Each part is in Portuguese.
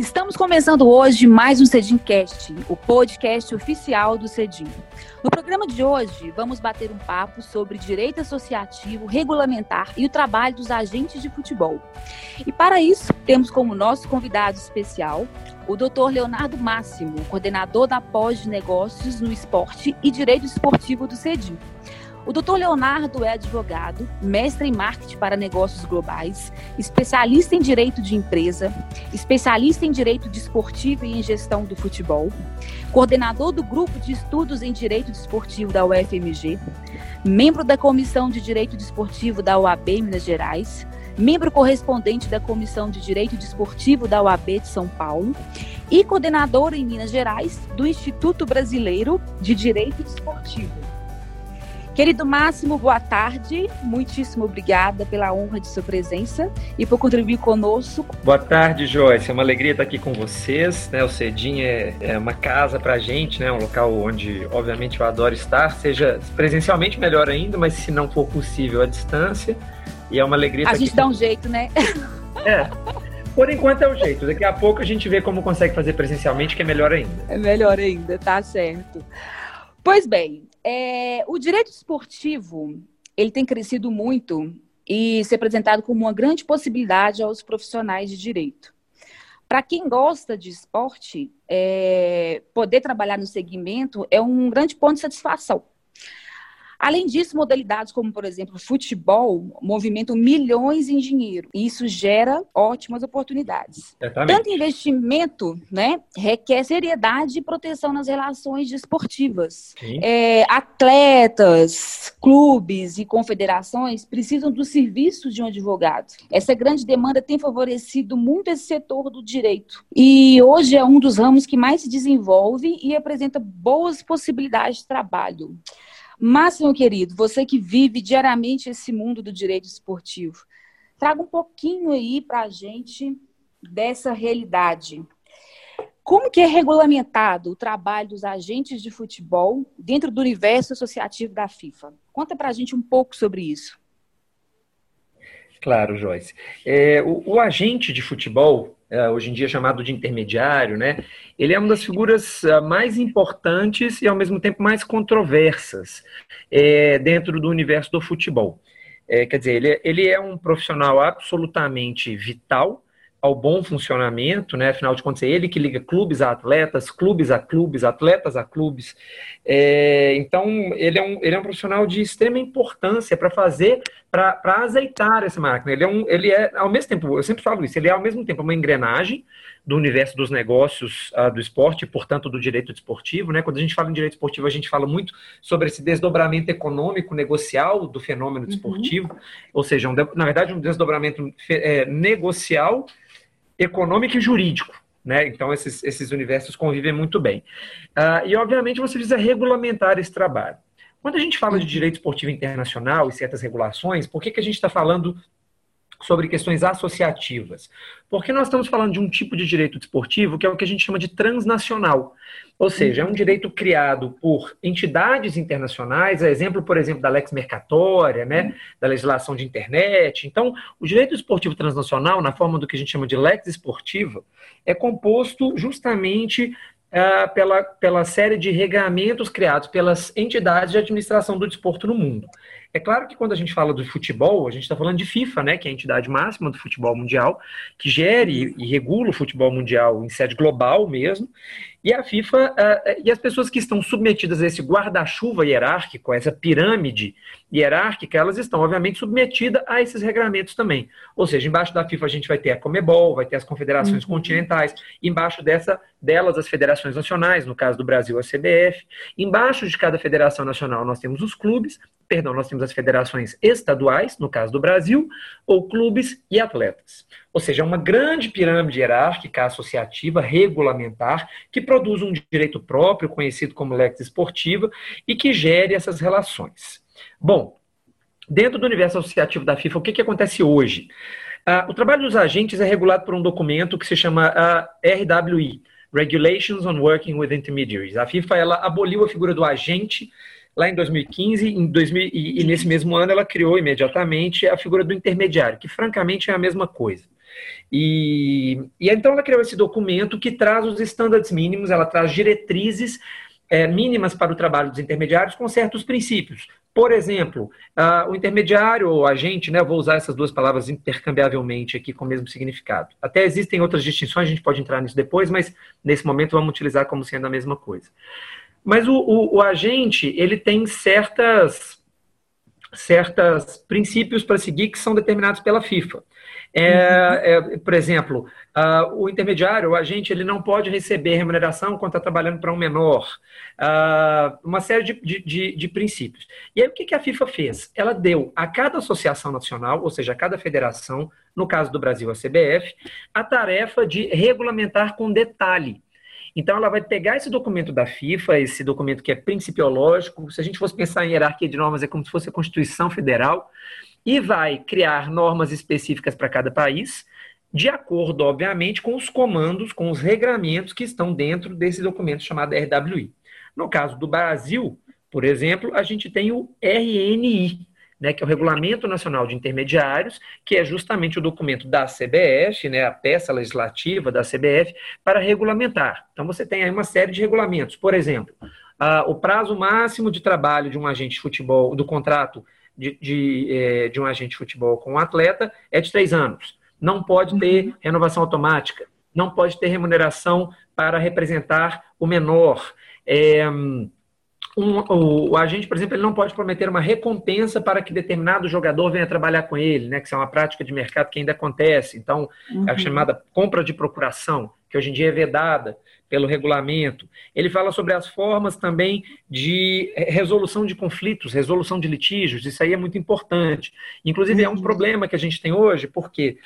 Estamos começando hoje mais um Cedincast, o podcast oficial do Cedim. No programa de hoje, vamos bater um papo sobre direito associativo, regulamentar e o trabalho dos agentes de futebol. E para isso, temos como nosso convidado especial o Dr. Leonardo Máximo, coordenador da pós de negócios no esporte e direito esportivo do Cedim. O Dr. Leonardo é advogado, mestre em marketing para negócios globais, especialista em direito de empresa, especialista em direito desportivo e em gestão do futebol, coordenador do grupo de estudos em direito desportivo da UFMG, membro da comissão de direito desportivo da UAB Minas Gerais, membro correspondente da comissão de direito desportivo da UAB de São Paulo e coordenador em Minas Gerais do Instituto Brasileiro de Direito Desportivo. Querido Máximo, boa tarde. Muitíssimo obrigada pela honra de sua presença e por contribuir conosco. Boa tarde, Joyce. É uma alegria estar aqui com vocês. Né? O Cedim é, é uma casa para a gente, né? um local onde, obviamente, eu adoro estar, seja presencialmente melhor ainda, mas se não for possível, à distância. E é uma alegria A gente dá um jeito, né? É. Por enquanto é o jeito. Daqui a pouco a gente vê como consegue fazer presencialmente, que é melhor ainda. É melhor ainda, tá certo. Pois bem, é, o direito esportivo ele tem crescido muito e se apresentado como uma grande possibilidade aos profissionais de direito. Para quem gosta de esporte, é, poder trabalhar no segmento é um grande ponto de satisfação. Além disso, modalidades como, por exemplo, futebol movimentam milhões em dinheiro. E isso gera ótimas oportunidades. Exatamente. Tanto investimento né, requer seriedade e proteção nas relações desportivas. É, atletas, clubes e confederações precisam dos serviços de um advogado. Essa grande demanda tem favorecido muito esse setor do direito. E hoje é um dos ramos que mais se desenvolve e apresenta boas possibilidades de trabalho. Máximo querido, você que vive diariamente esse mundo do direito esportivo, traga um pouquinho aí para a gente dessa realidade. Como que é regulamentado o trabalho dos agentes de futebol dentro do universo associativo da FIFA? Conta para a gente um pouco sobre isso. Claro, Joyce. É, o, o, agente de futebol, hoje em dia chamado de intermediário, né? Ele é uma das figuras é, mais importantes e ao mesmo tempo mais controversas é, dentro do universo do futebol. É, quer dizer, ele, ele é um profissional absolutamente vital ao bom funcionamento, né? Afinal de contas, é ele que liga clubes a atletas, clubes a clubes, atletas a clubes. É, então, ele é, um, ele é um profissional de extrema importância para fazer, para azeitar essa máquina. Ele é, um, ele é, ao mesmo tempo, eu sempre falo isso, ele é ao mesmo tempo uma engrenagem do universo dos negócios uh, do esporte, portanto, do direito desportivo. Né? Quando a gente fala em direito esportivo, a gente fala muito sobre esse desdobramento econômico, negocial do fenômeno uhum. desportivo, ou seja, um, na verdade, um desdobramento é, negocial econômico e jurídico. Né? Então, esses, esses universos convivem muito bem. Uh, e, obviamente, você precisa regulamentar esse trabalho. Quando a gente fala de direito esportivo internacional e certas regulações, por que, que a gente está falando sobre questões associativas. Porque nós estamos falando de um tipo de direito desportivo que é o que a gente chama de transnacional. Ou seja, é um direito criado por entidades internacionais, a exemplo, por exemplo, da lex mercatória, né, da legislação de internet. Então, o direito esportivo transnacional, na forma do que a gente chama de lex esportiva, é composto justamente uh, pela, pela série de regulamentos criados pelas entidades de administração do desporto no mundo. É claro que quando a gente fala do futebol, a gente está falando de FIFA, né, que é a entidade máxima do futebol mundial, que gere e regula o futebol mundial em sede global mesmo, e a FIFA, uh, e as pessoas que estão submetidas a esse guarda-chuva hierárquico, a essa pirâmide hierárquica, elas estão, obviamente, submetidas a esses regramentos também. Ou seja, embaixo da FIFA a gente vai ter a Comebol, vai ter as confederações uhum. continentais, embaixo dessa, delas as federações nacionais, no caso do Brasil a CBF, embaixo de cada federação nacional nós temos os clubes, perdão, nós temos as federações estaduais, no caso do Brasil, ou clubes e atletas. Ou seja, é uma grande pirâmide hierárquica associativa, regulamentar, que produz um direito próprio, conhecido como lex esportiva, e que gere essas relações. Bom, dentro do universo associativo da FIFA, o que, que acontece hoje? Uh, o trabalho dos agentes é regulado por um documento que se chama uh, RWI, Regulations on Working with Intermediaries. A FIFA ela aboliu a figura do agente lá em 2015, em 2000, e, e nesse mesmo ano ela criou imediatamente a figura do intermediário, que francamente é a mesma coisa. E, e então ela criou esse documento que traz os estándares mínimos, ela traz diretrizes é, mínimas para o trabalho dos intermediários com certos princípios. Por exemplo, uh, o intermediário ou agente, né, vou usar essas duas palavras intercambiavelmente aqui com o mesmo significado. Até existem outras distinções, a gente pode entrar nisso depois, mas nesse momento vamos utilizar como sendo a mesma coisa. Mas o, o, o agente, ele tem certas certos princípios para seguir que são determinados pela FIFA. É, é, por exemplo, uh, o intermediário, o agente, ele não pode receber remuneração quando está trabalhando para um menor. Uh, uma série de, de, de, de, princípios. E aí, o que, que a FIFA fez? Ela deu a cada associação nacional, ou seja, a cada federação, no caso do Brasil, a CBF, a tarefa de regulamentar com detalhe então, ela vai pegar esse documento da FIFA, esse documento que é principiológico, se a gente fosse pensar em hierarquia de normas, é como se fosse a Constituição Federal, e vai criar normas específicas para cada país, de acordo, obviamente, com os comandos, com os regramentos que estão dentro desse documento chamado RWI. No caso do Brasil, por exemplo, a gente tem o RNI, né, que é o Regulamento Nacional de Intermediários, que é justamente o documento da CBF, né, a peça legislativa da CBF, para regulamentar. Então, você tem aí uma série de regulamentos. Por exemplo, o prazo máximo de trabalho de um agente de futebol, do contrato de, de, é, de um agente de futebol com um atleta é de três anos. Não pode ter uhum. renovação automática, não pode ter remuneração para representar o menor. É, um, o, o, agente, por exemplo, ele não pode prometer uma recompensa para que determinado jogador venha trabalhar com ele, né? Que isso é uma prática de mercado que ainda acontece. Então, uhum. é a uhum. chamada compra de procuração, que hoje em dia é vedada pelo regulamento. Ele fala sobre as formas também de resolução de conflitos, resolução de litígios, isso aí é muito importante. Inclusive, uhum. é um uhum. problema que a gente tem hoje, porque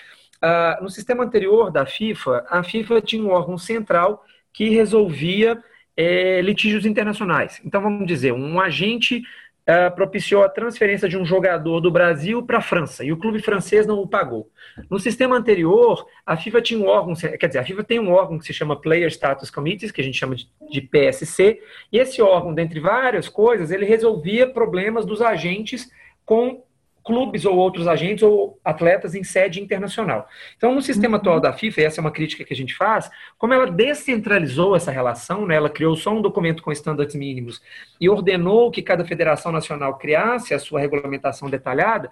uh, no sistema anterior da FIFA, a FIFA tinha um órgão central que resolvia é, litígios internacionais. Então, vamos dizer, um agente uh, propiciou a transferência de um jogador do Brasil para a França e o clube francês não o pagou. No sistema anterior, a FIFA tinha um órgão, quer dizer, a FIFA tem um órgão que se chama Player Status Committees, que a gente chama de, de PSC, e esse órgão, dentre várias coisas, ele resolvia problemas dos agentes com clubes ou outros agentes ou atletas em sede internacional. Então, no sistema uhum. atual da FIFA, e essa é uma crítica que a gente faz, como ela descentralizou essa relação, né, ela criou só um documento com estándares mínimos e ordenou que cada federação nacional criasse a sua regulamentação detalhada,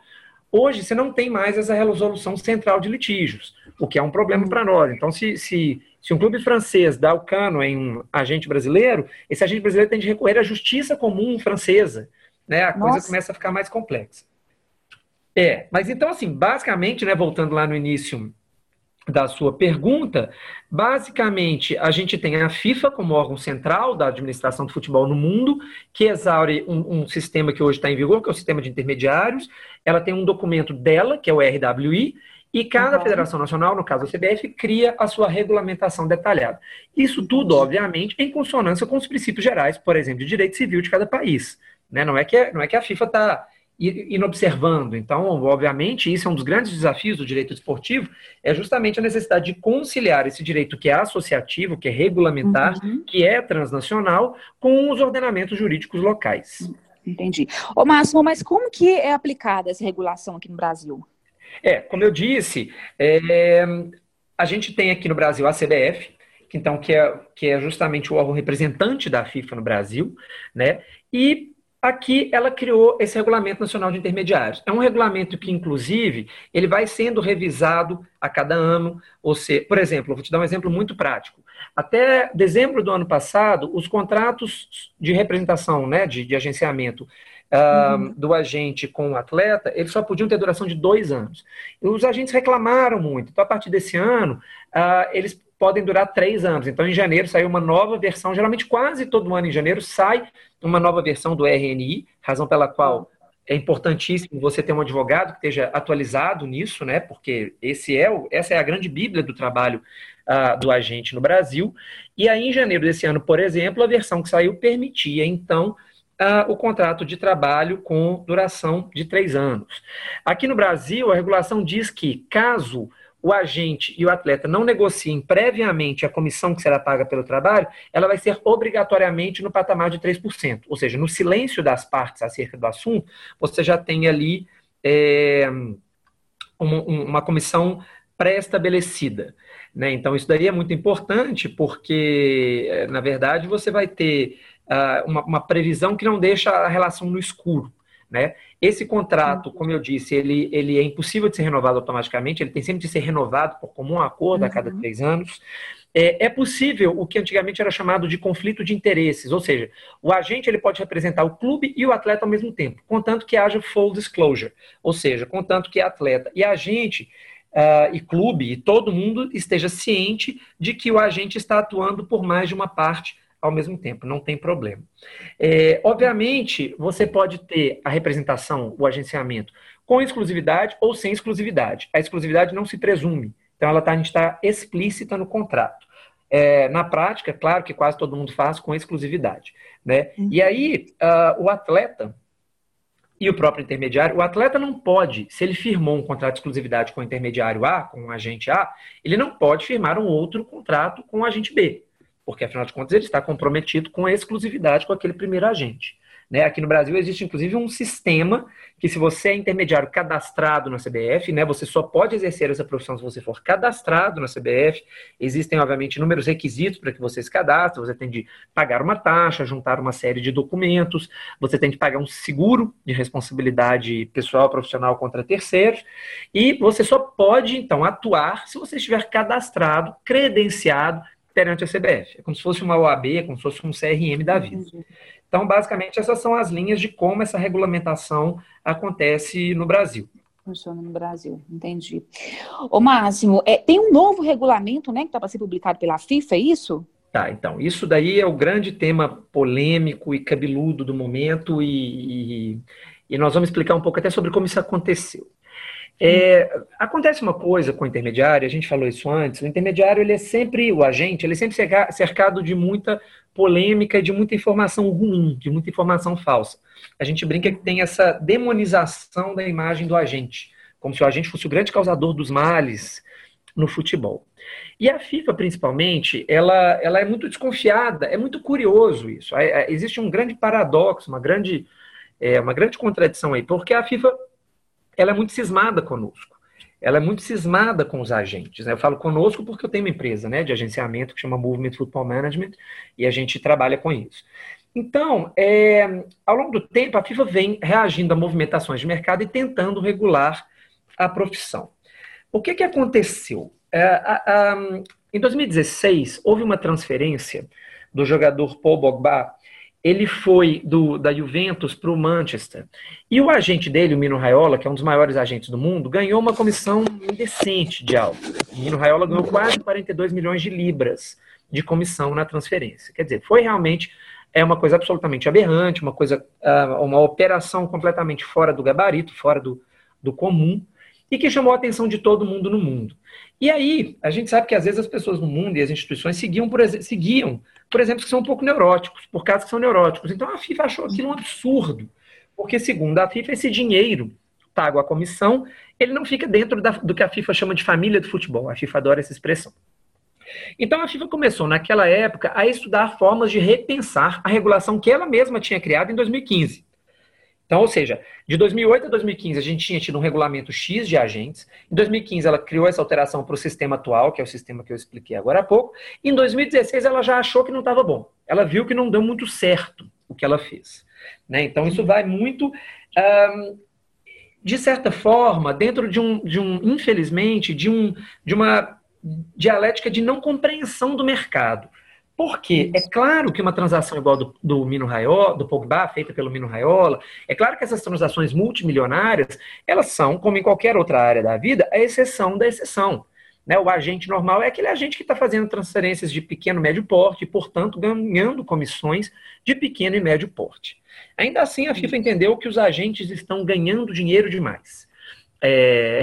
hoje você não tem mais essa resolução central de litígios, o que é um problema para nós. Então, se, se, se um clube francês dá o cano em um agente brasileiro, esse agente brasileiro tem de recorrer à justiça comum francesa. Né? A coisa Nossa. começa a ficar mais complexa. É, mas então, assim, basicamente, né, voltando lá no início da sua pergunta, basicamente a gente tem a FIFA como órgão central da administração do futebol no mundo, que exaure um, um sistema que hoje está em vigor, que é o sistema de intermediários. Ela tem um documento dela, que é o RWI, e cada uhum. federação nacional, no caso a CBF, cria a sua regulamentação detalhada. Isso tudo, obviamente, em consonância com os princípios gerais, por exemplo, de direito civil de cada país. Né? Não, é que, não é que a FIFA está inobservando. Então, obviamente, isso é um dos grandes desafios do direito esportivo, é justamente a necessidade de conciliar esse direito que é associativo, que é regulamentar, uhum. que é transnacional, com os ordenamentos jurídicos locais. Entendi. Ô, Máximo, mas como que é aplicada essa regulação aqui no Brasil? É, como eu disse, é, a gente tem aqui no Brasil a CBF, então, que é, que é justamente o órgão representante da FIFA no Brasil, né? E Aqui ela criou esse Regulamento Nacional de Intermediários. É um regulamento que, inclusive, ele vai sendo revisado a cada ano. Ou seja, por exemplo, vou te dar um exemplo muito prático. Até dezembro do ano passado, os contratos de representação, né, de, de agenciamento uh, uhum. do agente com o atleta, eles só podiam ter duração de dois anos. E os agentes reclamaram muito. Então, a partir desse ano, uh, eles podem durar três anos. Então, em janeiro saiu uma nova versão, geralmente quase todo ano em janeiro sai uma nova versão do RNI, razão pela qual é importantíssimo você ter um advogado que esteja atualizado nisso, né? Porque esse é o, essa é a grande bíblia do trabalho uh, do agente no Brasil. E aí, em janeiro desse ano, por exemplo, a versão que saiu permitia, então, uh, o contrato de trabalho com duração de três anos. Aqui no Brasil, a regulação diz que, caso o agente e o atleta não negociem previamente a comissão que será paga pelo trabalho, ela vai ser obrigatoriamente no patamar de 3%. Ou seja, no silêncio das partes acerca do assunto, você já tem ali é, uma, uma comissão pré-estabelecida. Né? Então, isso daí é muito importante porque, eh, na verdade, você vai ter uh, uma, uma, previsão que não deixa a relação no escuro. Né? Esse contrato, como eu disse, ele, ele é impossível de ser renovado automaticamente, ele tem sempre de ser renovado por comum acordo a cada uhum. três anos. É, é, possível o que antigamente era chamado de conflito de interesses, ou seja, o agente ele pode representar o clube e o atleta ao mesmo tempo, contanto que haja full disclosure, ou seja, contanto que atleta e agente uh, e clube e todo mundo esteja ciente de que o agente está atuando por mais de uma parte ao mesmo tempo, não tem problema. É, obviamente, você pode ter a representação, o agenciamento, com exclusividade ou sem exclusividade. A exclusividade não se presume, então ela está tá explícita no contrato. É, na prática, claro que quase todo mundo faz com exclusividade. Né? Uhum. E aí, uh, o atleta e o próprio intermediário, o atleta não pode, se ele firmou um contrato de exclusividade com o intermediário A, com o agente A, ele não pode firmar um outro contrato com o agente B, porque afinal de contas ele está comprometido com a exclusividade com aquele primeiro agente. Né? Aqui no Brasil existe inclusive um sistema que se você é intermediário cadastrado na CBF, né, você só pode exercer essa profissão se você for cadastrado na CBF. Existem, obviamente, inúmeros requisitos para que você se cadastre. Você tem de pagar uma taxa, juntar uma série de documentos, você tem de pagar um seguro de responsabilidade pessoal profissional contra terceiros, e você só pode, então, atuar se você estiver cadastrado, credenciado perante a CBF. É como se fosse uma OAB, é como se fosse um CRM da vida. Então, basicamente, essas são as linhas de como essa regulamentação acontece no Brasil. Funciona no Brasil, entendi. Ô, Máximo, é, tem um novo regulamento, né, que está para ser publicado pela FIFA, é isso? Tá, então, isso daí é o grande tema polêmico e cabeludo do momento e, e, e nós vamos explicar um pouco até sobre como isso aconteceu. É, acontece uma coisa com o intermediário, a gente falou isso antes, o intermediário ele é sempre, o agente, ele é sempre cercado de muita polêmica e de muita informação ruim, de muita informação falsa. A gente brinca que tem essa demonização da imagem do agente, como se o agente fosse o grande causador dos males no futebol. E a FIFA, principalmente, ela, ela é muito desconfiada, é muito curioso isso. Existe um grande paradoxo, uma grande, é, uma grande contradição aí, porque a FIFA ela é muito cismada conosco ela é muito cismada com os agentes. Né? Eu falo conosco porque eu tenho uma empresa né, de agenciamento que chama Movement Football Management e a gente trabalha com isso. Então, é, ao longo do tempo, a FIFA vem reagindo a movimentações de mercado e tentando regular a profissão. O que, que aconteceu? É, a, a, em 2016, houve uma transferência do jogador Paul Pogba ele foi do, da Juventus para o Manchester. E o agente dele, o Mino Raiola, que é um dos maiores agentes do mundo, ganhou uma comissão indecente de alto. O Mino Raiola ganhou quase 42 milhões de libras de comissão na transferência. Quer dizer, foi realmente é uma coisa absolutamente aberrante, uma coisa, ah, uma operação completamente fora do gabarito, fora do, do comum, e que chamou a atenção de todo mundo no mundo. E aí, a gente sabe que às vezes as pessoas no mundo e as instituições seguiam, por, seguiam por exemplo, que são um pouco neuróticos, por casos que são neuróticos. Então a FIFA achou aquilo um absurdo, porque segundo a FIFA, esse dinheiro pago à comissão, ele não fica dentro da, do que a FIFA chama de família do futebol. A FIFA adora essa expressão. Então a FIFA começou naquela época a estudar formas de repensar a regulação que ela mesma tinha criado em 2015. Então, ou seja, de 2008 a 2015 a gente tinha tido um regulamento X de agentes. Em 2015 ela criou essa alteração para o sistema atual, que é o sistema que eu expliquei agora há pouco. Em 2016 ela já achou que não estava bom. Ela viu que não deu muito certo o que ela fez. Né? Então isso vai muito, de certa forma, dentro de um, de um, infelizmente, de, um, de uma dialética de não compreensão do mercado. Porque é claro que uma transação igual do, do Mino Raiola, do Pogba, feita pelo Mino Raiola, é claro que essas transações multimilionárias, elas são, como em qualquer outra área da vida, a exceção da exceção. Né? O agente normal é aquele agente que está fazendo transferências de pequeno e médio porte e, portanto, ganhando comissões de pequeno e médio porte. Ainda assim, a FIFA entendeu que os agentes estão ganhando dinheiro demais. É...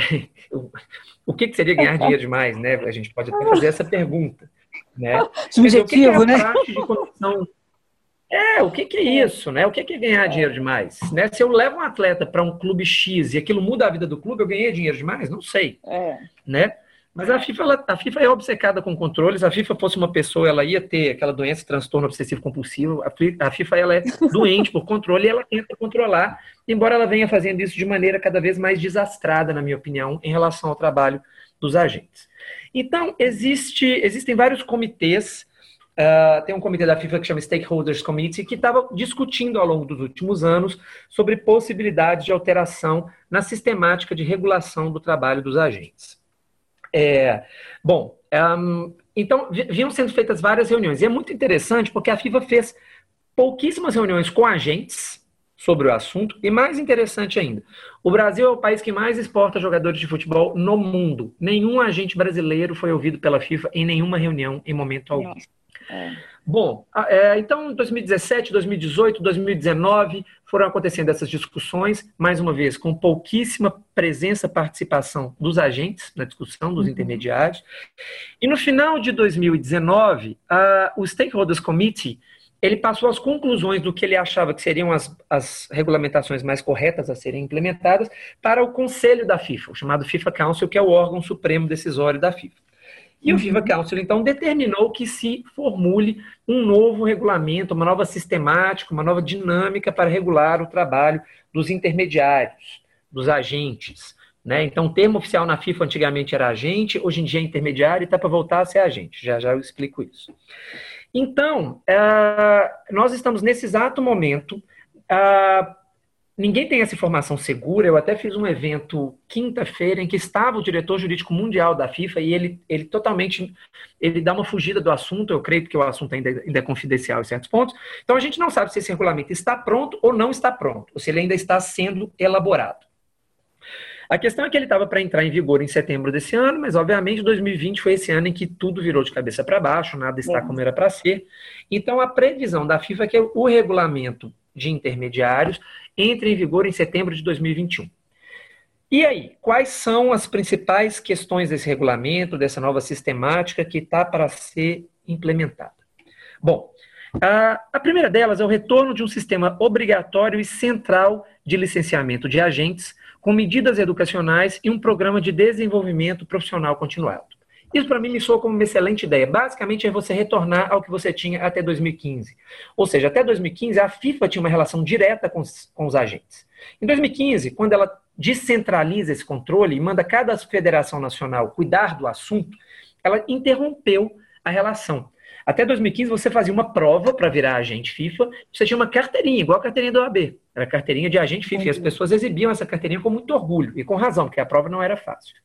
o que, que seria ganhar dinheiro demais? Né? A gente pode até fazer essa pergunta. Né? Subjetivo, dizer, o que, que é né? É, o que, que, é isso, né? O que, que é ganhar dinheiro demais? Né? Se eu levo um atleta para um clube X e aquilo muda a vida do clube, eu ganhei dinheiro demais? Não sei. É. Né? Mas a FIFA, ela, a FIFA é obcecada com controles. A FIFA fosse uma pessoa, ela ia ter aquela doença, transtorno obsessivo compulsivo. A FIFA ela é doente por controle e ela tenta controlar, embora ela venha fazendo isso de maneira cada vez mais desastrada, na minha opinião, em relação ao trabalho dos agentes. Então, existe, existem vários comitês Uh, tem um comitê da FIFA que chama Stakeholders Committee, que estava discutindo ao longo dos últimos anos sobre possibilidades de alteração na sistemática de regulação do trabalho dos agentes. É, bom, um, então vinham sendo feitas várias reuniões, e é muito interessante porque a FIFA fez pouquíssimas reuniões com agentes sobre o assunto, e mais interessante ainda, o Brasil é o país que mais exporta jogadores de futebol no mundo. Nenhum agente brasileiro foi ouvido pela FIFA em nenhuma reunião em momento algum. É. Bom, é, então 2017, 2018, 2019 foram acontecendo essas discussões, mais uma vez, com pouquíssima presença, participação dos agentes na discussão, dos uhum. intermediários. E no final de 2019, a, o Stakeholders Committee ele passou as conclusões do que ele achava que seriam as, as regulamentações mais corretas a serem implementadas para o Conselho da FIFA, o chamado FIFA Council, que é o órgão supremo decisório da FIFA. E o uhum. FIFA Council, então, determinou que se formule um novo regulamento, uma nova sistemática, uma nova dinâmica para regular o trabalho dos intermediários, dos agentes. Né? Então, o termo oficial na FIFA antigamente era agente, hoje em dia é intermediário e está para voltar a ser agente. Já já eu explico isso. Então, uh, nós estamos nesse exato momento uh, Ninguém tem essa informação segura. Eu até fiz um evento quinta-feira em que estava o diretor jurídico mundial da FIFA e ele, ele totalmente ele dá uma fugida do assunto. Eu creio que o assunto ainda, ainda é confidencial em certos pontos. Então a gente não sabe se esse regulamento está pronto ou não está pronto, ou se ele ainda está sendo elaborado. A questão é que ele estava para entrar em vigor em setembro desse ano, mas obviamente 2020 foi esse ano em que tudo virou de cabeça para baixo, nada está é. como era para ser. Então a previsão da FIFA é que o regulamento de intermediários entre em vigor em setembro de 2021. E aí, quais são as principais questões desse regulamento, dessa nova sistemática que está para ser implementada? Bom, a, a, primeira delas é o retorno de um sistema obrigatório e central de licenciamento de agentes, com medidas educacionais e um programa de desenvolvimento profissional continuado. Isso para mim me soa como uma excelente ideia. Basicamente é você retornar ao que você tinha até 2015. Ou seja, até 2015 a FIFA tinha uma relação direta com os, com os agentes. Em 2015, quando ela descentraliza esse controle e manda cada federação nacional cuidar do assunto, ela interrompeu a relação. Até 2015 você fazia uma prova para virar agente FIFA, você tinha uma carteirinha, igual a carteirinha do OAB. Era carteirinha de agente FIFA. E as pessoas exibiam essa carteirinha com muito orgulho, e com razão, porque a prova não era fácil.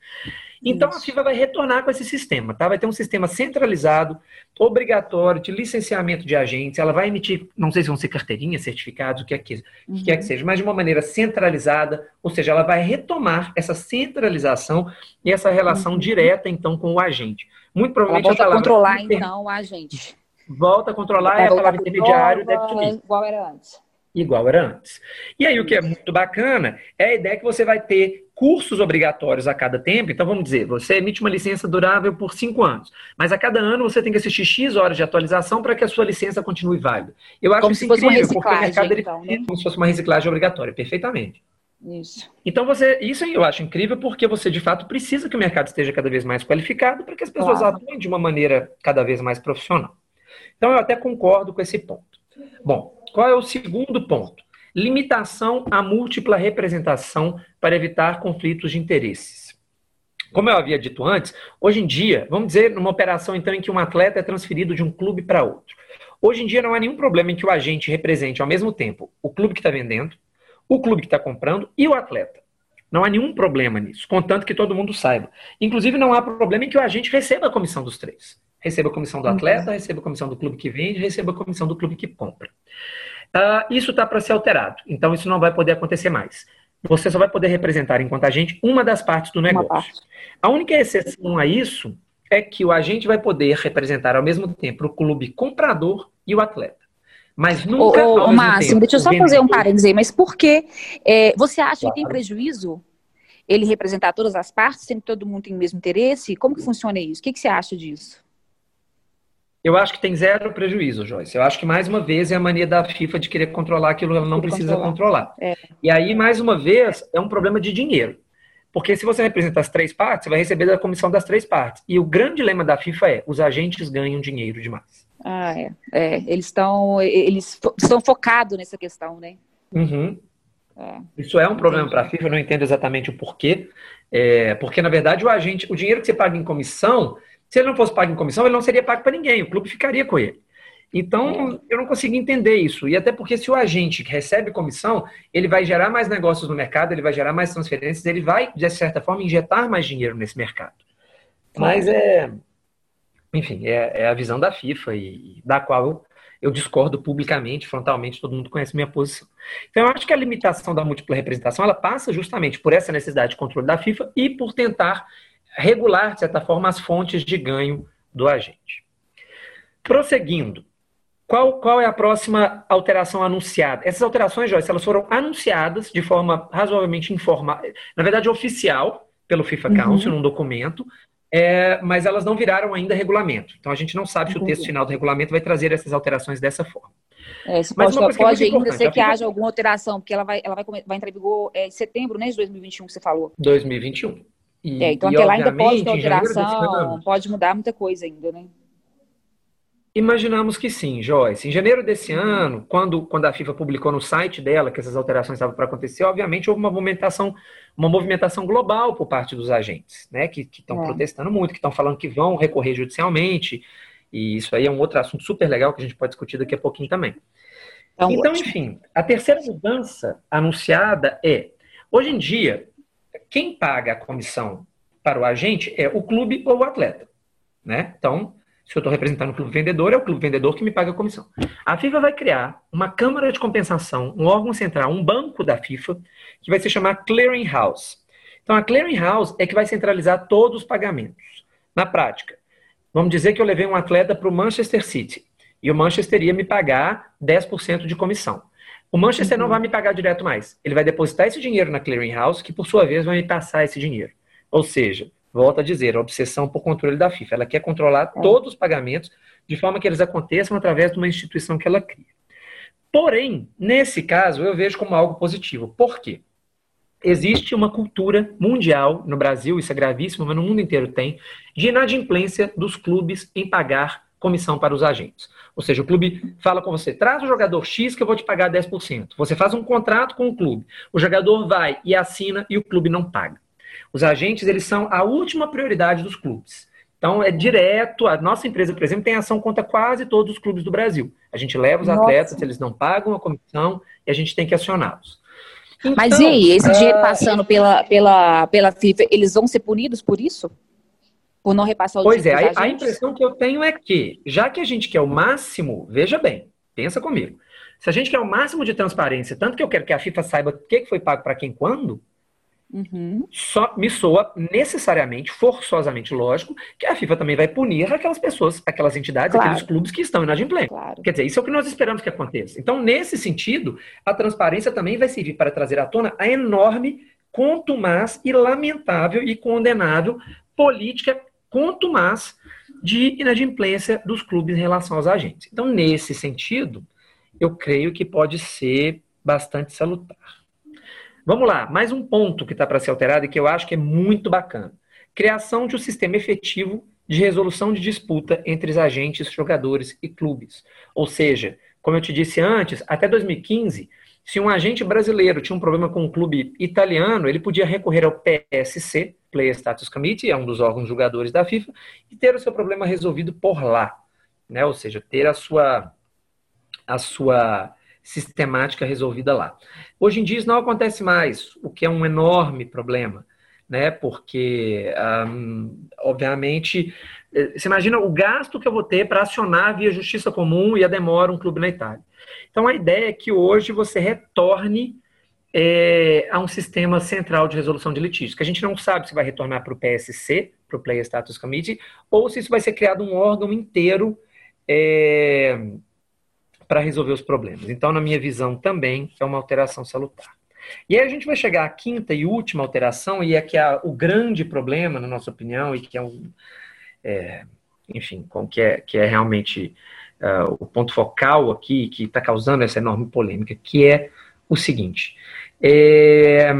Então Isso. a FIFA vai retornar com esse sistema, tá? Vai ter um sistema centralizado, obrigatório, de licenciamento de agentes. Ela vai emitir, não sei se vão ser carteirinhas, certificados, o que, é que, uhum. que quer que seja, mas de uma maneira centralizada, ou seja, ela vai retomar essa centralização e essa relação uhum. direta, então, com o agente. Muito provavelmente ela volta a, controlar, então, a gente. Volta a controlar, é a palavra intermediário deve sumir. Igual era antes. Igual era antes. E aí, o que é muito bacana é a ideia que você vai ter cursos obrigatórios a cada tempo. Então, vamos dizer, você emite uma licença durável por cinco anos, mas a cada ano você tem que assistir X horas de atualização para que a sua licença continue válida. Eu acho como isso incrível, porque o mercado então, né? como se fosse uma reciclagem obrigatória, perfeitamente. Isso. Então você, isso eu acho incrível porque você de fato precisa que o mercado esteja cada vez mais qualificado para que as pessoas claro. atuem de uma maneira cada vez mais profissional. Então eu até concordo com esse ponto. Bom, qual é o segundo ponto? Limitação à múltipla representação para evitar conflitos de interesses. Como eu havia dito antes, hoje em dia, vamos dizer, numa operação então em que um atleta é transferido de um clube para outro. Hoje em dia não há nenhum problema em que o agente represente ao mesmo tempo o clube que está vendendo, o clube que está comprando e o atleta. Não há nenhum problema nisso, contanto que todo mundo saiba. Inclusive, não há problema em que o agente receba a comissão dos três. Receba a comissão do atleta, receba a comissão do clube que vende, receba a comissão do clube que compra. Uh, isso está para ser alterado, então isso não vai poder acontecer mais. Você só vai poder representar, enquanto agente, uma das partes do negócio. A única exceção a isso é que o agente vai poder representar ao mesmo tempo o clube comprador e o atleta. Mas nunca. Ô, ô, Márcio, deixa eu só fazer um parênteses aí, mas por que é, você acha claro. que tem prejuízo ele representar todas as partes, sendo que todo mundo tem o mesmo interesse? Como que funciona isso? O que, que você acha disso? Eu acho que tem zero prejuízo, Joyce. Eu acho que, mais uma vez, é a mania da FIFA de querer controlar aquilo que ela não precisa controlar. controlar. É. E aí, mais uma vez, é um problema de dinheiro. Porque se você representa as três partes, você vai receber da comissão das três partes. E o grande lema da FIFA é: os agentes ganham dinheiro demais. Ah, é. é. Eles estão eles estão focados nessa questão, né? Uhum. É. Isso é um problema para a FIFA, eu não entendo exatamente o porquê. É, porque, na verdade, o agente, o dinheiro que você paga em comissão, se ele não fosse pago em comissão, ele não seria pago para ninguém, o clube ficaria com ele. Então, eu não consigo entender isso. E até porque se o agente recebe comissão, ele vai gerar mais negócios no mercado, ele vai gerar mais transferências, ele vai, de certa forma, injetar mais dinheiro nesse mercado. Mas é. Enfim, é, é a visão da FIFA e da qual eu discordo publicamente, frontalmente, todo mundo conhece minha posição. Então, eu acho que a limitação da múltipla representação ela passa justamente por essa necessidade de controle da FIFA e por tentar regular, de certa forma, as fontes de ganho do agente. Prosseguindo, qual, qual é a próxima alteração anunciada? Essas alterações, Joyce, elas foram anunciadas de forma razoavelmente informal, na verdade oficial, pelo FIFA uhum. Council, num documento, é, mas elas não viraram ainda regulamento. Então a gente não sabe se o texto final do regulamento vai trazer essas alterações dessa forma. É, mas pode, pode, pode ainda ser que haja alguma alteração, porque ela vai, ela vai, vai entrar em vigor é, em setembro né, de 2021, que você falou. 2021. E, é, então e, até lá ainda pode ter alteração, pode mudar muita coisa ainda, né? Imaginamos que sim, Joyce. Em janeiro desse ano, quando, quando a FIFA publicou no site dela que essas alterações estavam para acontecer, obviamente houve uma movimentação, uma movimentação global por parte dos agentes, né? Que estão é. protestando muito, que estão falando que vão recorrer judicialmente. E isso aí é um outro assunto super legal que a gente pode discutir daqui a pouquinho também. Então, então enfim, a terceira mudança anunciada é: hoje em dia, quem paga a comissão para o agente é o clube ou o atleta. Né? Então, se eu estou representando o clube vendedor, é o clube vendedor que me paga a comissão. A FIFA vai criar uma câmara de compensação, um órgão central, um banco da FIFA, que vai se chamar Clearing House. Então, a Clearing House é que vai centralizar todos os pagamentos. Na prática, vamos dizer que eu levei um atleta para o Manchester City e o Manchester ia me pagar 10% de comissão. O Manchester uhum. não vai me pagar direto mais. Ele vai depositar esse dinheiro na Clearing House, que por sua vez vai me passar esse dinheiro. Ou seja, volta a dizer, a obsessão por controle da FIFA. Ela quer controlar é. todos os pagamentos de forma que eles aconteçam através de uma instituição que ela cria. Porém, nesse caso, eu vejo como algo positivo. Por quê? Existe uma cultura mundial, no Brasil isso é gravíssimo, mas no mundo inteiro tem, de inadimplência dos clubes em pagar comissão para os agentes. Ou seja, o clube fala com você, traz o jogador X que eu vou te pagar 10%. Você faz um contrato com o clube. O jogador vai e assina e o clube não paga. Os agentes, eles são a última prioridade dos clubes. Então, é direto. A nossa empresa, por exemplo, tem ação contra quase todos os clubes do Brasil. A gente leva os nossa. atletas, eles não pagam a comissão e a gente tem que acioná-los. Então, Mas e aí, esse dinheiro ah, passando pela, pela, pela FIFA, eles vão ser punidos por isso? Por não repassar o Pois é, a, a impressão que eu tenho é que, já que a gente quer o máximo, veja bem, pensa comigo. Se a gente quer o máximo de transparência, tanto que eu quero que a FIFA saiba o que foi pago para quem quando, Uhum. Só me soa necessariamente, forçosamente lógico, que a FIFA também vai punir aquelas pessoas, aquelas entidades, claro. aqueles clubes que estão inadimplentes. Claro. Quer dizer, isso é o que nós esperamos que aconteça. Então, nesse sentido, a transparência também vai servir para trazer à tona a enorme, contumaz e lamentável e condenável política contumaz de inadimplência dos clubes em relação aos agentes. Então, nesse sentido, eu creio que pode ser bastante salutar. Vamos lá, mais um ponto que está para ser alterado e que eu acho que é muito bacana. Criação de um sistema efetivo de resolução de disputa entre os agentes, jogadores e clubes. Ou seja, como eu te disse antes, até 2015, se um agente brasileiro tinha um problema com um clube italiano, ele podia recorrer ao PSC, Player Status Committee, é um dos órgãos julgadores da FIFA, e ter o seu problema resolvido por lá. Né? Ou seja, ter a sua, a sua sistemática resolvida lá. Hoje em dia isso não acontece mais, o que é um enorme problema, né? Porque, obviamente, eh, você imagina o gasto que eu vou ter para acionar via justiça comum e a demora um clube na Itália. Então a ideia é que hoje você retorne é, a um sistema central de resolução de litígios, que a gente não sabe se vai retornar para o PSC, para o Player Status Committee, ou se isso vai ser criado um órgão inteiro é, para resolver os problemas. Então, na minha visão, também é uma alteração salutar. E aí a gente vai chegar à quinta e última alteração, e é que é o grande problema, na nossa opinião, e que é um. É, enfim, que é, que é realmente uh, o ponto focal aqui, que está causando essa enorme polêmica, que é o seguinte: é,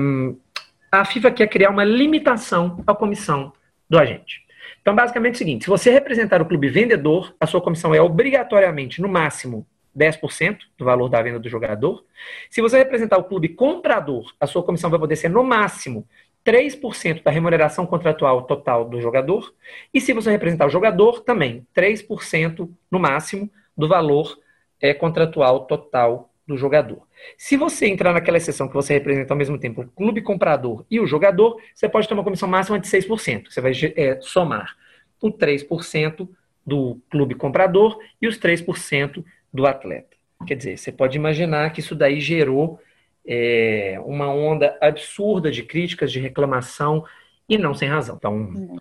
a FIFA quer criar uma limitação à comissão do agente. Então, basicamente é o seguinte: se você representar o clube vendedor, a sua comissão é obrigatoriamente, no máximo, 10% do valor da venda do jogador. Se você representar o clube comprador, a sua comissão vai poder ser no máximo 3% da remuneração contratual total do jogador. E se você representar o jogador, também 3% no máximo do valor é, contratual total do jogador. Se você entrar naquela exceção que você representa ao mesmo tempo o clube comprador e o jogador, você pode ter uma comissão máxima de 6%. Você vai é, somar o 3% do clube comprador e os 3% do atleta. Quer dizer, você pode imaginar que isso daí gerou é, uma onda absurda de críticas, de reclamação, e não sem razão. Então,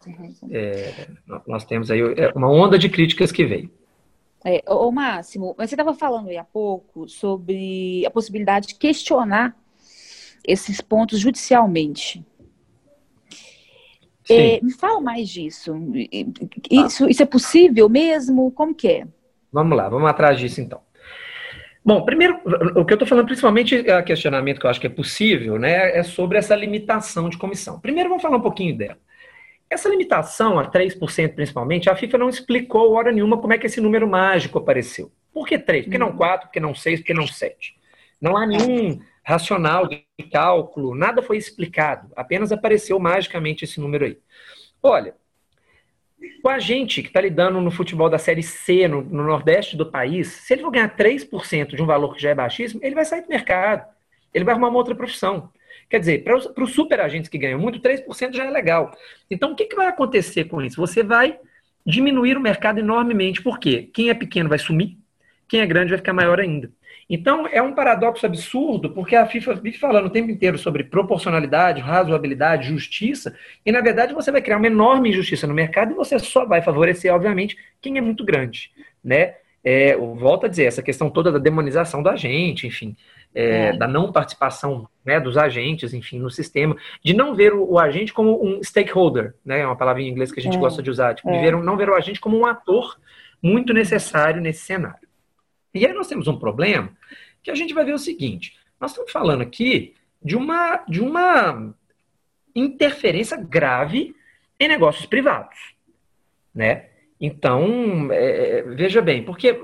é, nós temos aí é, uma onda de críticas que veio. É, ô Máximo, você estava falando aí há pouco sobre a possibilidade de questionar esses pontos judicialmente. É, me fala mais disso. Isso, isso é possível mesmo? Como que é? Vamos lá, vamos atrás disso então. Bom, primeiro, o que eu estou falando, principalmente, é questionamento que eu acho que é possível, né, é sobre essa limitação de comissão. Primeiro, vamos falar um pouquinho dela. Essa limitação a 3% principalmente, a FIFA não explicou hora nenhuma como é que esse número mágico apareceu. Por que 3? Por que não 4? Por que não 6? Por que não 7? Não há nenhum racional de cálculo, nada foi explicado, apenas apareceu magicamente esse número aí. Olha, o agente que está lidando no futebol da Série C, no, no, Nordeste do país, se ele for ganhar 3% de um valor que já é baixíssimo, ele vai sair do mercado. Ele vai arrumar uma outra profissão. Quer dizer, para os super agentes que ganham muito, 3% já é legal. Então, o que, que vai acontecer com isso? Você vai diminuir o mercado enormemente. Por quê? Quem é pequeno vai sumir, quem é grande vai ficar maior ainda. Então, é um paradoxo absurdo, porque a FIFA vive falando o tempo inteiro sobre proporcionalidade, razoabilidade, justiça, e na verdade você vai criar uma enorme injustiça no mercado e você só vai favorecer, obviamente, quem é muito grande. Né? É, volto a dizer, essa questão toda da demonização do agente, enfim, é, é. da não participação né, dos agentes, enfim, no sistema, de não ver o, o, agente como um stakeholder, né, é uma palavra em inglês que a gente é. gosta de usar, tipo, de é. ver, não ver o agente como um ator muito necessário nesse cenário. E aí nós temos um problema que a gente vai ver o seguinte: nós estamos falando aqui de uma, de uma interferência grave em negócios privados, né? Então, é, veja bem, porque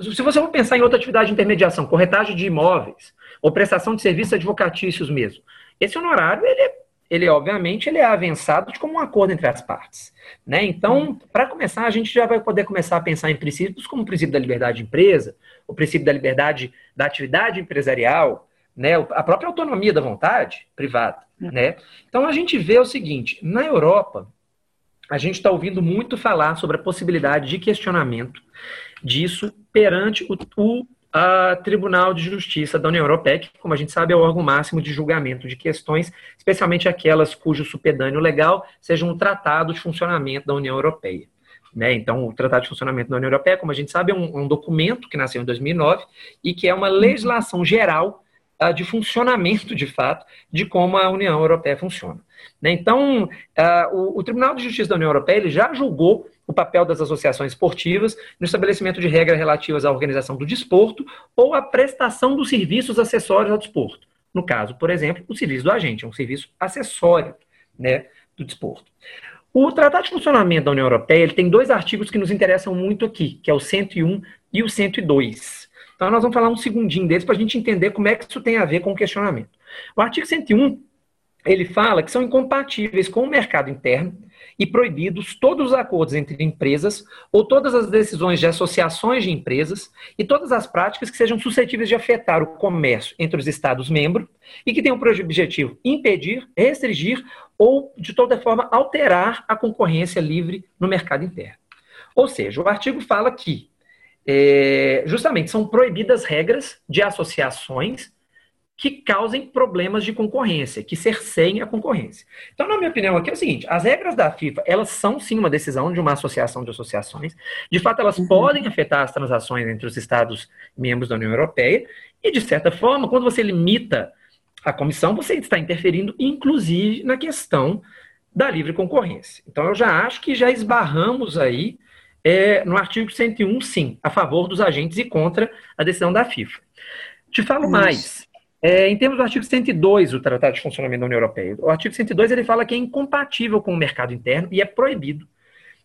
se você for pensar em outra atividade de intermediação, corretagem de imóveis ou prestação de serviços advocatícios mesmo, esse honorário ele é ele obviamente ele é avançado como um acordo entre as partes. Né? Então, para começar, a gente já vai poder começar a pensar em princípios como o princípio da liberdade de empresa, o princípio da liberdade da atividade empresarial, né? a própria autonomia da vontade privada. Uhum. Né? Então, a gente vê o seguinte, na Europa, a gente está ouvindo muito falar sobre a possibilidade de questionamento disso perante o, o a Tribunal de Justiça da União Europeia, que, como a gente sabe, é o órgão máximo de julgamento de questões, especialmente aquelas cujo supedâneo legal seja um tratado de funcionamento da União Europeia. Né? Então, o Tratado de Funcionamento da União Europeia, como a gente sabe, é um, um documento que nasceu em 2009 e que é uma legislação geral de funcionamento, de fato, de como a União Europeia funciona. Né? Então, o, o, Tribunal de Justiça da União Europeia ele já julgou o papel das associações esportivas no estabelecimento de regras relativas à organização do desporto ou à prestação dos serviços acessórios ao desporto. No caso, por exemplo, o serviço do agente, é um serviço acessório né, do desporto. O Tratado de Funcionamento da União Europeia ele tem dois artigos que nos interessam muito aqui, que é o 101 e o 102. Então, nós vamos falar um segundinho deles para a gente entender como é que isso tem a ver com o questionamento. O artigo 101 ele fala que são incompatíveis com o mercado interno e proibidos todos os acordos entre empresas ou todas as decisões de associações de empresas e todas as práticas que sejam suscetíveis de afetar o comércio entre os Estados-membros e que tenham por objetivo impedir, restringir ou, de toda forma, alterar a concorrência livre no mercado interno. Ou seja, o artigo fala que, é, justamente, são proibidas regras de associações que causem problemas de concorrência, que cerceiem a concorrência. Então, na minha opinião, aqui é o seguinte: as regras da FIFA, elas são sim uma decisão de uma associação de associações. De fato, elas uhum. podem afetar as transações entre os Estados membros da União Europeia, e, de certa forma, quando você limita a comissão, você está interferindo, inclusive, na questão da livre concorrência. Então, eu já acho que já esbarramos aí é, no artigo 101, sim, a favor dos agentes e contra a decisão da FIFA. Te falo Isso. mais. É, em termos do artigo 102 do Tratado de Funcionamento da União Europeia, o artigo 102 ele fala que é incompatível com o mercado interno e é proibido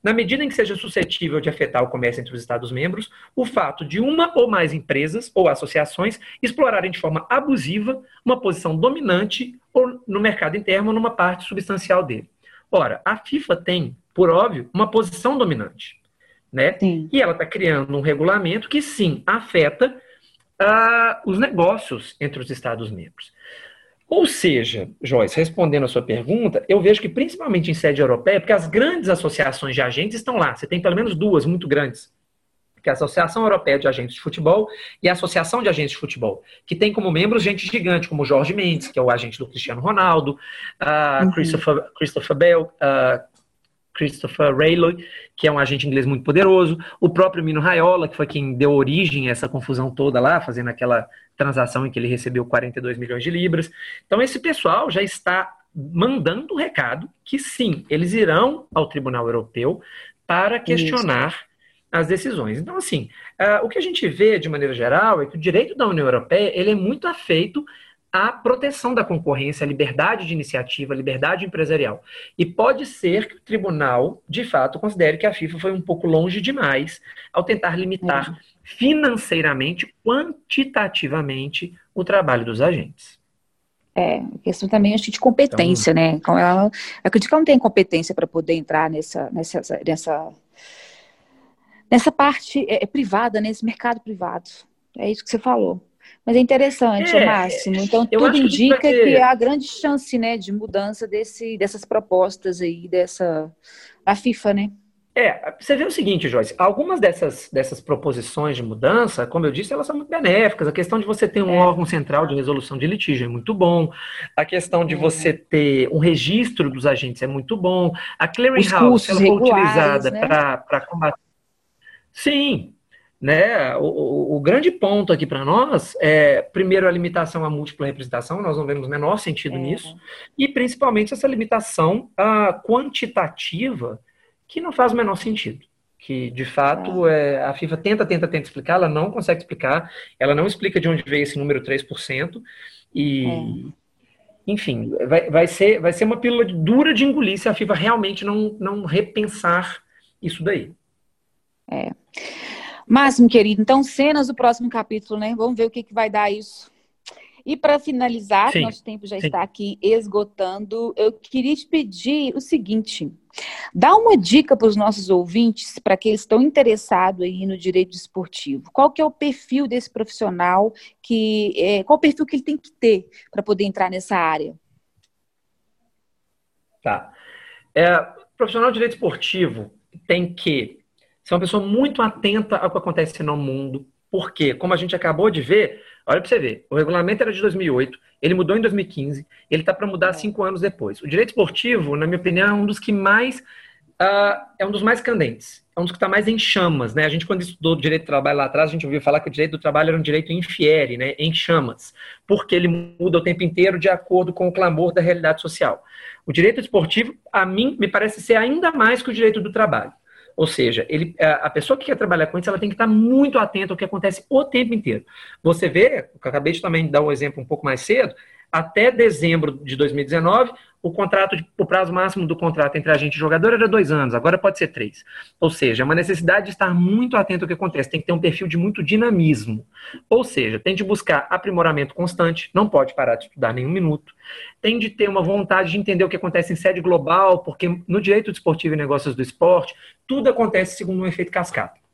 na medida em que seja suscetível de afetar o comércio entre os Estados-membros, o fato de uma ou mais empresas ou associações explorarem de forma abusiva uma posição dominante ou no mercado interno ou numa parte substancial dele. Ora, a FIFA tem, por óbvio, uma posição dominante. Né? Sim. E ela está criando um regulamento que sim afeta uh, os negócios entre os Estados-membros. Ou seja, Joyce, respondendo a sua pergunta, eu vejo que principalmente em sede europeia, porque as grandes associações de agentes estão lá, você tem pelo menos duas muito grandes, que é a Associação Europeia de Agentes de Futebol e a Associação de Agentes de Futebol, que tem como membros gente gigante, como Jorge Mendes, que é o agente do Cristiano Ronaldo, uh, uhum. Christopher, Christopher Bell, uh, Christopher Rayleigh, que é um agente inglês muito poderoso, o próprio Mino Raiola, que foi quem deu origem a essa confusão toda lá, fazendo aquela transação em que ele recebeu 42 milhões de libras. Então, esse pessoal já está mandando o recado que sim, eles irão ao Tribunal Europeu para questionar Isso. as decisões. Então, assim, uh, o que a gente vê de maneira geral é que o direito da União Europeia ele é muito afeito a proteção da concorrência, a liberdade de iniciativa, a liberdade empresarial. E pode ser que o tribunal, de fato, considere que a FIFA foi um pouco longe demais ao tentar limitar uhum. financeiramente, quantitativamente, o trabalho dos agentes. É, questão também acho de competência, então, né? Ela, eu acredito que ela não tem competência para poder entrar nessa, nessa, nessa, nessa parte é, é, privada, nesse mercado privado. É isso que você falou. Mas é interessante, é, Máximo. Então, tudo indica que, que, a grande chance né, de mudança desse, dessas propostas aí, dessa. a FIFA, né? É, você vê o seguinte, Joyce, algumas dessas, dessas proposições de mudança, como eu disse, elas são muito benéficas. A questão de você ter um é. órgão central de resolução de litígio é muito bom. A questão de é. você ter um registro dos agentes é muito bom. A clearinghouse, ela foi utilizada né? para combater. Sim, né? O, o, o grande ponto aqui para nós é, primeiro, a limitação à múltipla representação, nós não vemos o menor sentido é. nisso, e principalmente essa limitação a quantitativa, que não faz o menor sentido. Que, de fato, é a FIFA tenta, tenta, tenta explicar, ela não consegue explicar, ela não explica de onde veio esse número 3%, e. É. Enfim, vai, vai, ser, vai ser uma pílula dura de engolir se a FIFA realmente não, não repensar isso daí. É. Máximo, querido, então cenas do próximo capítulo, né? Vamos ver o que, que vai dar isso. E para finalizar, sim, nosso tempo já sim. está aqui esgotando, eu queria te pedir o seguinte: dá uma dica para os nossos ouvintes, para que eles estão interessados aí no direito esportivo. Qual que é o perfil desse profissional? Que é, qual o perfil que ele tem que ter para poder entrar nessa área? Tá. É, profissional de direito esportivo tem que ser uma pessoa muito atenta ao que acontece no mundo. Porque, como a gente acabou de ver, olha para você ver, o regulamento era de 2008, ele mudou em 2015, ele está para mudar é. cinco anos depois. O direito esportivo, na minha opinião, é um dos que mais uh, é um dos mais candentes, é um dos que está mais em chamas, né? A gente quando estudou direito do trabalho lá atrás, a gente ouviu falar que o direito do trabalho era um direito infiere, né? Em chamas, porque ele muda o tempo inteiro de acordo com o clamor da realidade social. O direito esportivo, a mim, me parece ser ainda mais que o direito do trabalho. Ou seja, ele, a pessoa que quer trabalhar com isso, ela tem que estar muito atenta ao que acontece o tempo inteiro. Você vê, eu acabei de também dar um exemplo um pouco mais cedo, até dezembro de 2019, o contrato, o prazo máximo do contrato entre agente e jogador era dois anos, agora pode ser três. Ou seja, é uma necessidade de estar muito atento ao que acontece, tem que ter um perfil de muito dinamismo. Ou seja, tem de buscar aprimoramento constante, não pode parar de estudar nenhum minuto, tem de ter uma vontade de entender o que acontece em sede global, porque no direito desportivo e negócios do esporte, tudo acontece segundo um efeito cascata.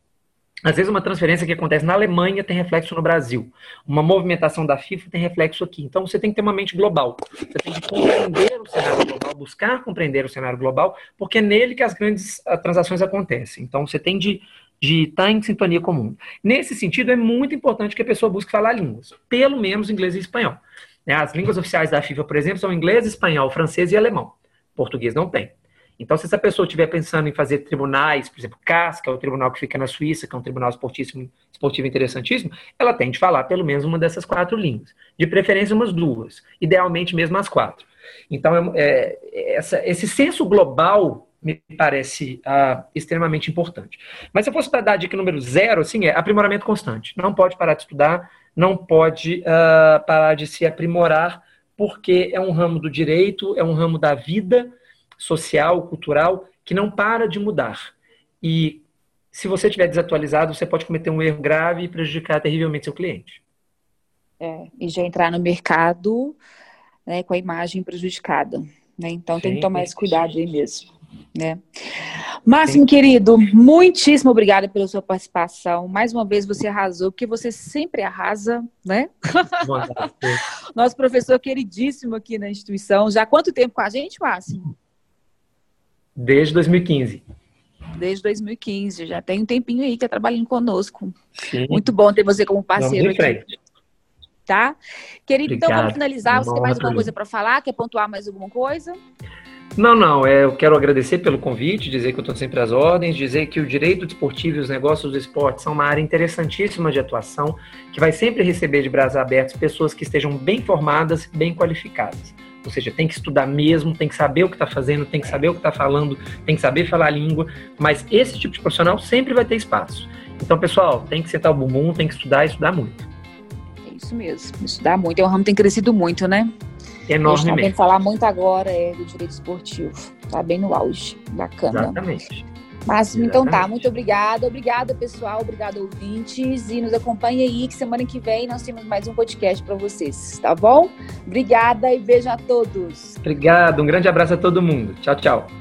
Às vezes uma transferência que acontece na Alemanha tem reflexo no Brasil. Uma movimentação da FIFA tem reflexo aqui. Então você tem que ter uma mente global. Você tem que compreender o cenário global, buscar compreender o cenário global, porque é nele que as grandes ah, transações acontecem. Então você tem de, de estar em sintonia comum. Nesse sentido, é muito importante que a pessoa busque falar línguas, pelo menos inglês e espanhol. Né, as línguas oficiais da FIFA, por exemplo, são inglês, espanhol, francês e alemão. Português não tem. Então, se essa pessoa estiver pensando em fazer tribunais, por exemplo, CAS, que é o tribunal que fica na Suíça, que é um tribunal esportivo, esportivo interessantíssimo, ela tem de falar pelo menos uma dessas quatro línguas. De preferência, umas duas. Idealmente, mesmo as quatro. Então, é, é, essa, esse senso global me parece ah, extremamente importante. Mas se eu fosse dar dica número zero, assim, é aprimoramento constante. Não pode parar de estudar, não pode ah, parar de se aprimorar, porque é um ramo do direito, é um ramo da vida, social, cultural, que não para de mudar. e se você estiver desatualizado, você pode cometer um erro grave e prejudicar terrivelmente seu cliente. É, e já entrar no mercado né, com a imagem prejudicada. Né? Então Sim, tem que tomar esse cuidado aí mesmo. Né? Máximo, Sim. querido, muitíssimo obrigada pela sua participação. Mais uma vez você arrasou, porque você sempre arrasa, né? Nosso professor queridíssimo aqui na instituição. Já há quanto tempo com a gente, Máximo? Desde 2015 desde 2015. Já tem um tempinho aí que é trabalhando conosco. Sim. Muito bom ter você como parceiro aqui. Tá? Querido, Obrigado. então vamos finalizar. Você tem mais alguma coisa para falar? Quer pontuar mais alguma coisa? Não, não. É, eu quero agradecer pelo convite, dizer que eu estou sempre às ordens, dizer que o direito desportivo e os negócios do esporte são uma área interessantíssima de atuação, que vai sempre receber de braços abertos pessoas que estejam bem formadas, bem qualificadas. Ou seja, tem que estudar mesmo, tem que saber o que está fazendo, tem que saber o que está falando, tem que saber falar a língua, mas esse tipo de profissional sempre vai ter espaço. Então, pessoal, tem que sentar o bumbum, tem que estudar e estudar muito. É isso mesmo, estudar muito. É um ramo que tem crescido muito, né? Enormemente. A gente falar muito agora é do direito esportivo. Tá bem no auge. Bacana. Exatamente. Mas então tá, muito obrigada. Obrigada, pessoal. Obrigada, ouvintes. E nos acompanhe aí, que semana que vem nós temos mais um podcast para vocês, tá bom? Obrigada e beijo a todos. Obrigado, um grande abraço a todo mundo. Tchau, tchau.